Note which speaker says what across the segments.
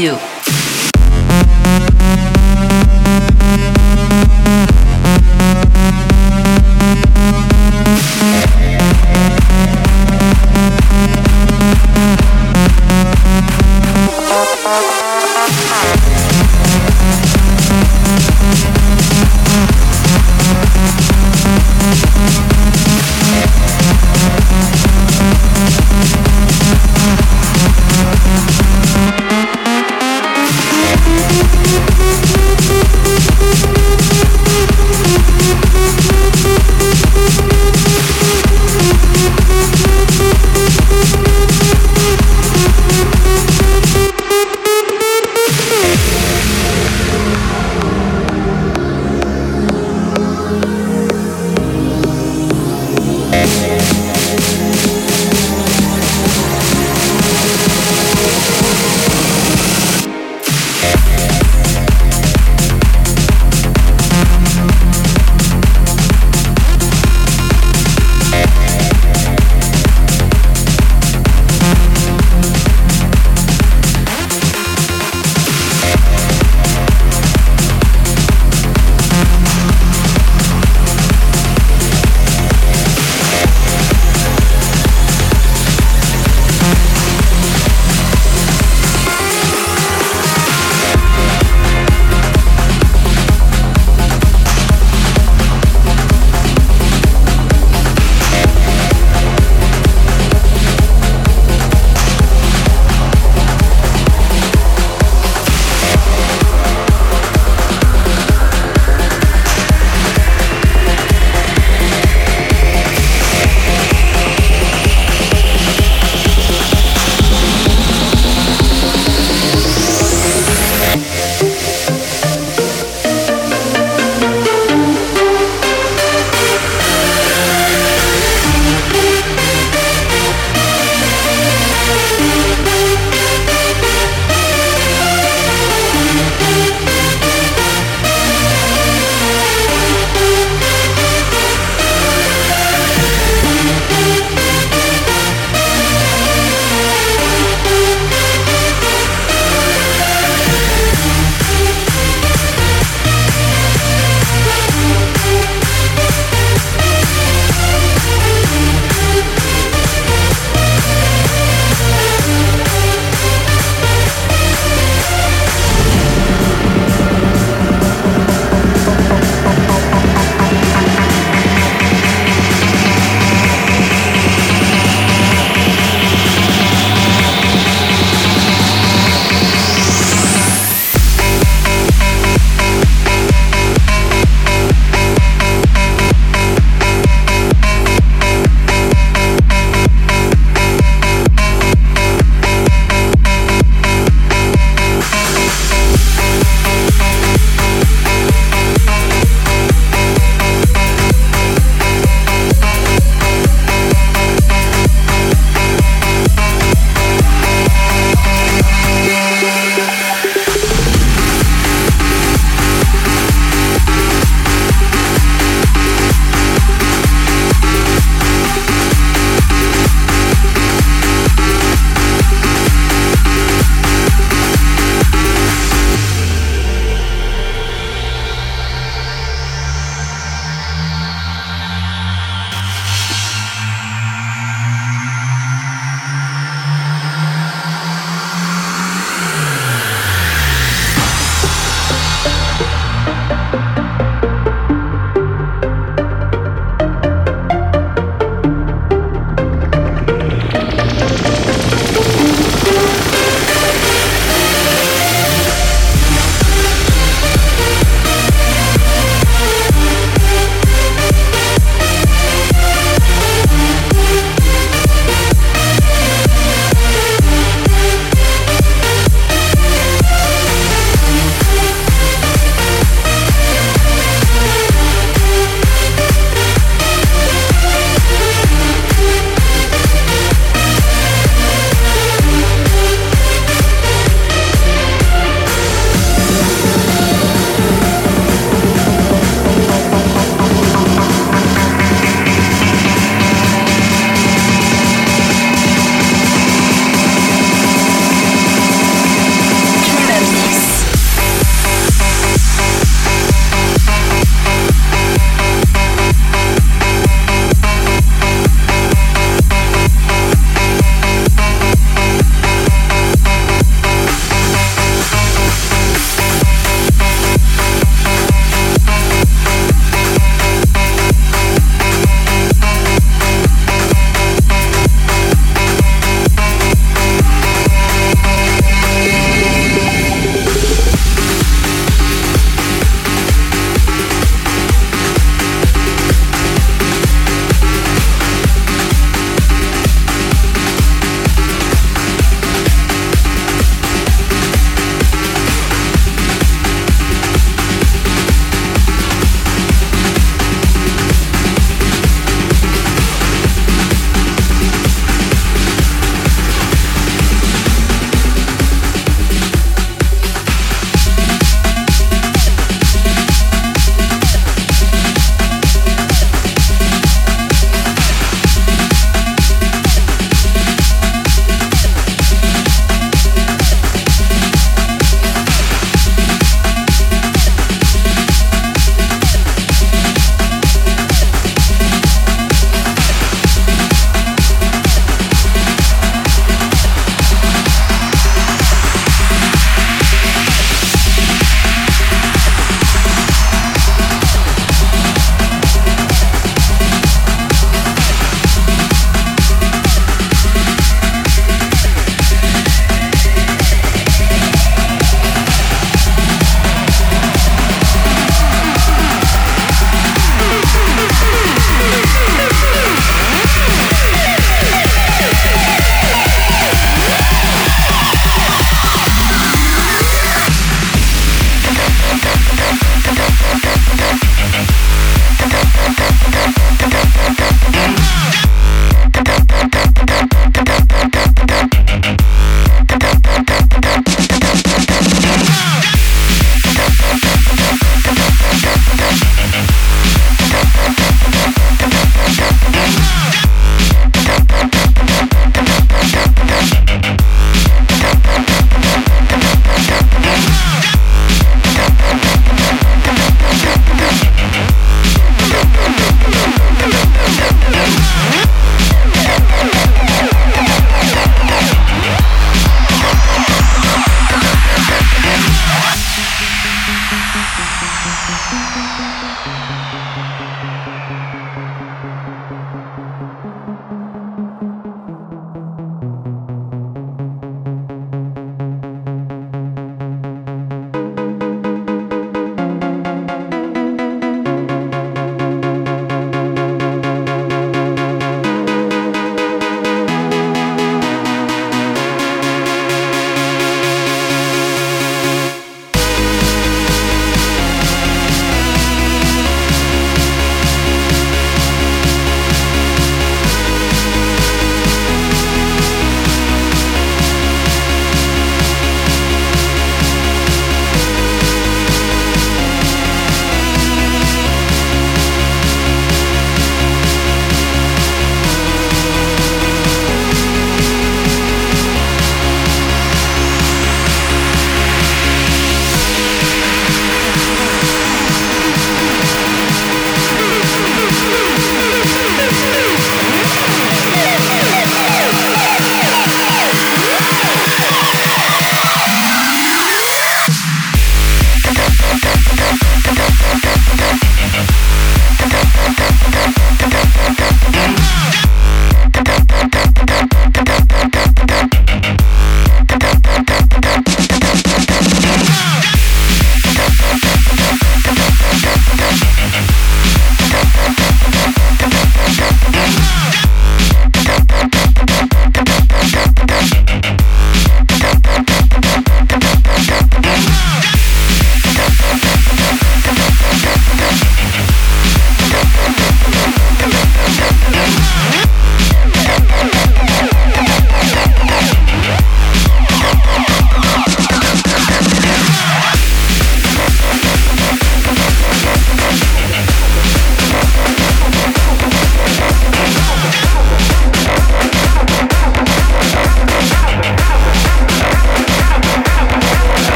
Speaker 1: Radio.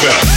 Speaker 1: Bell.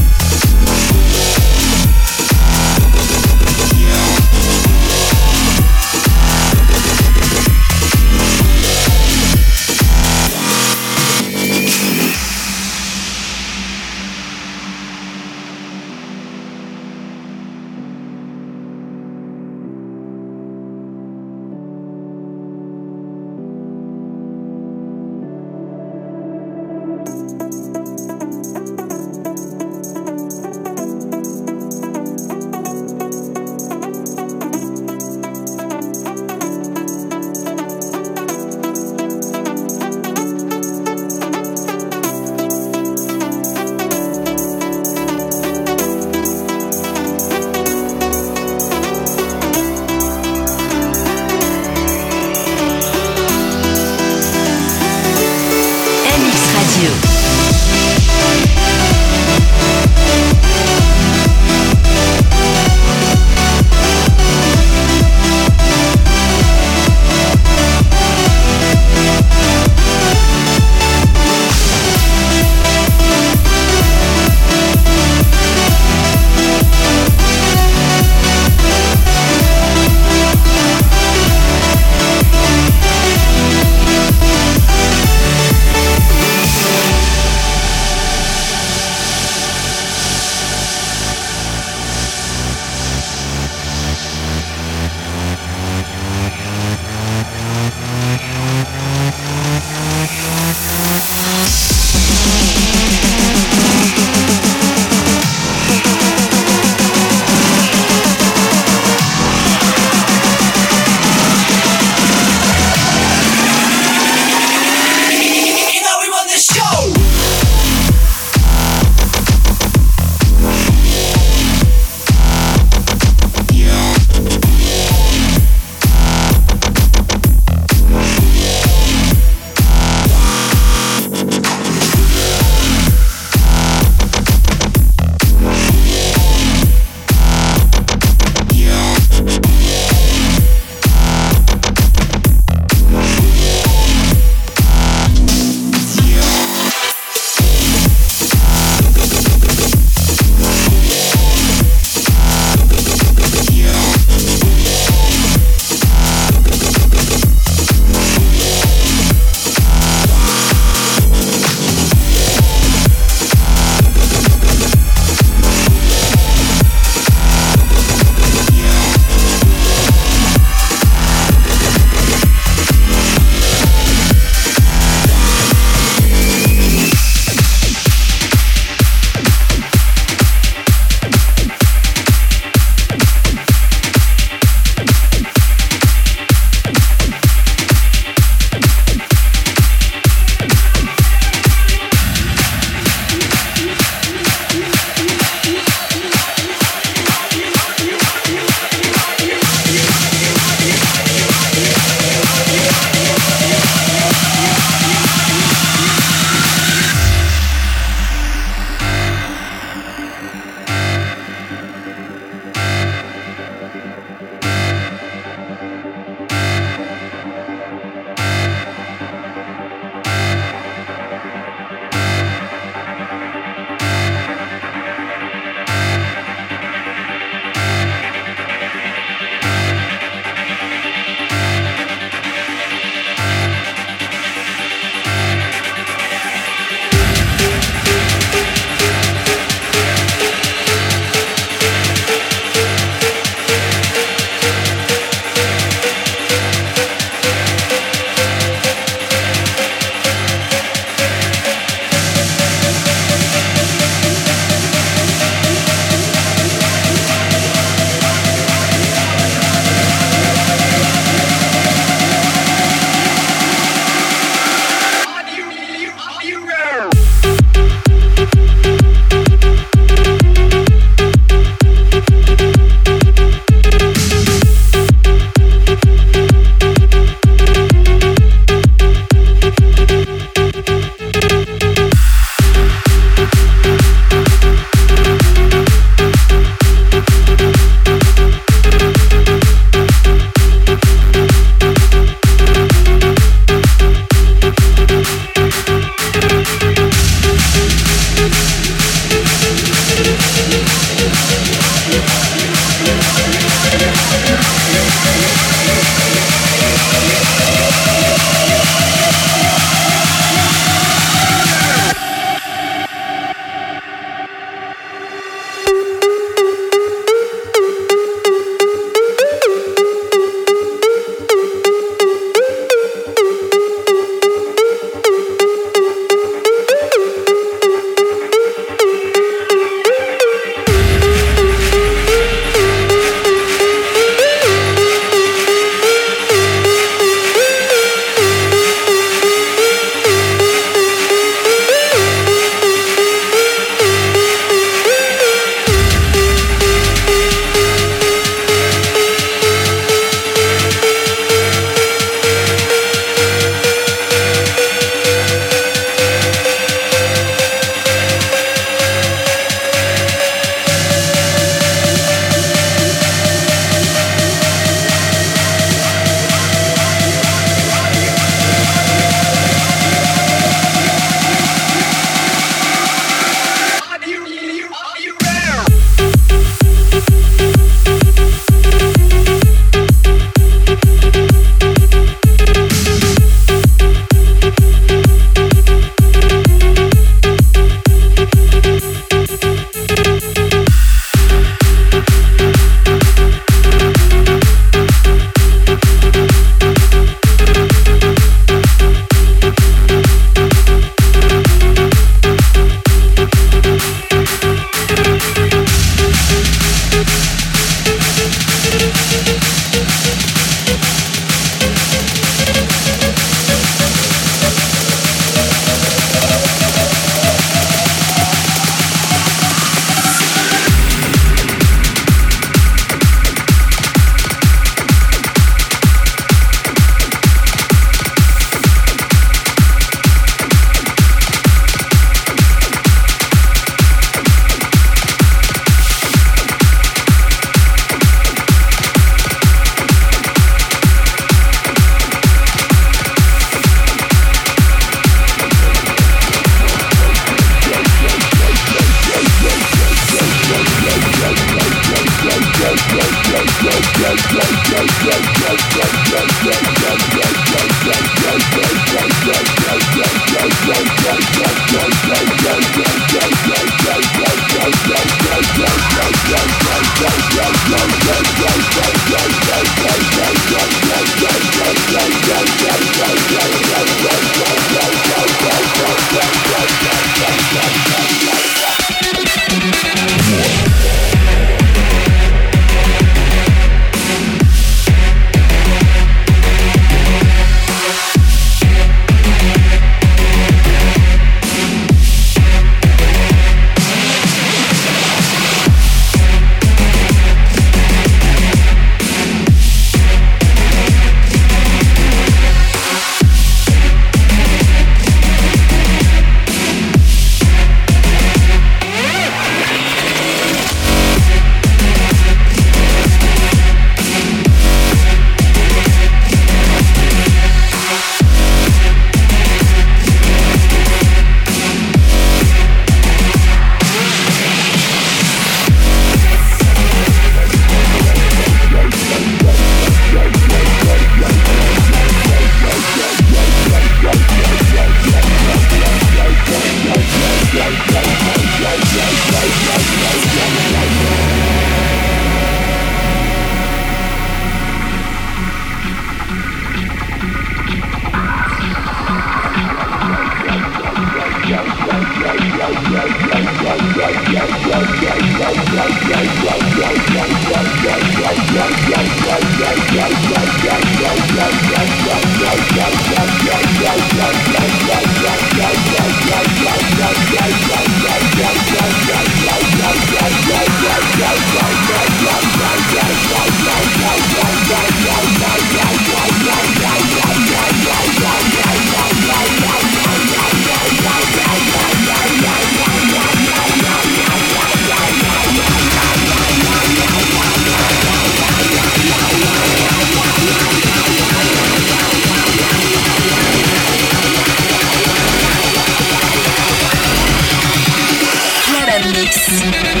Speaker 1: Mix.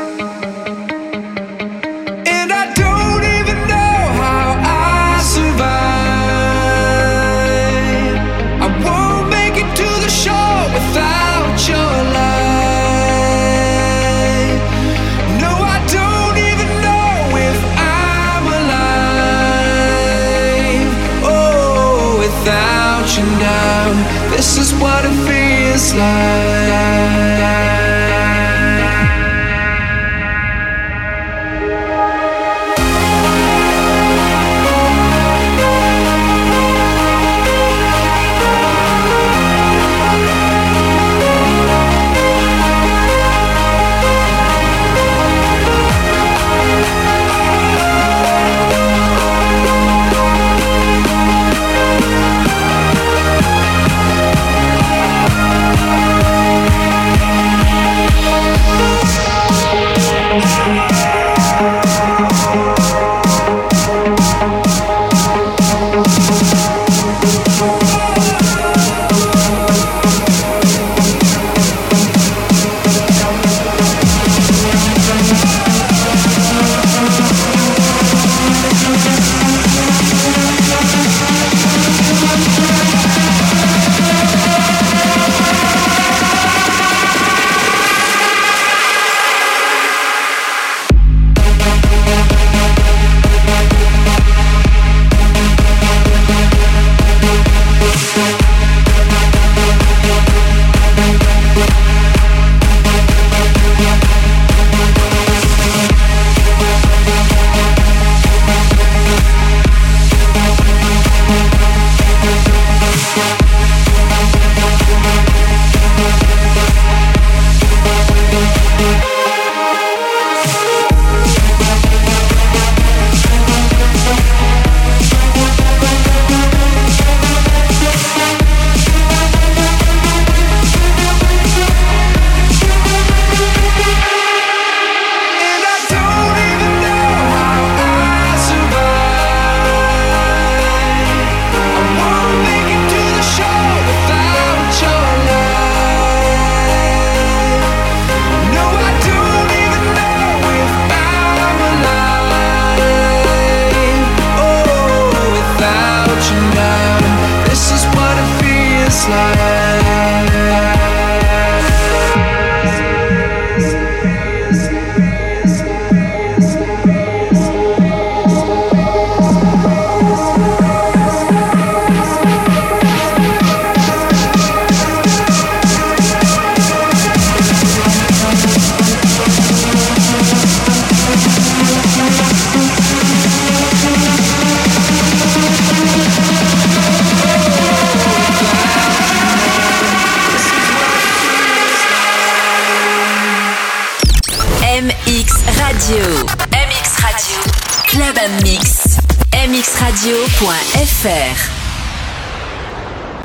Speaker 2: This is what it feels like.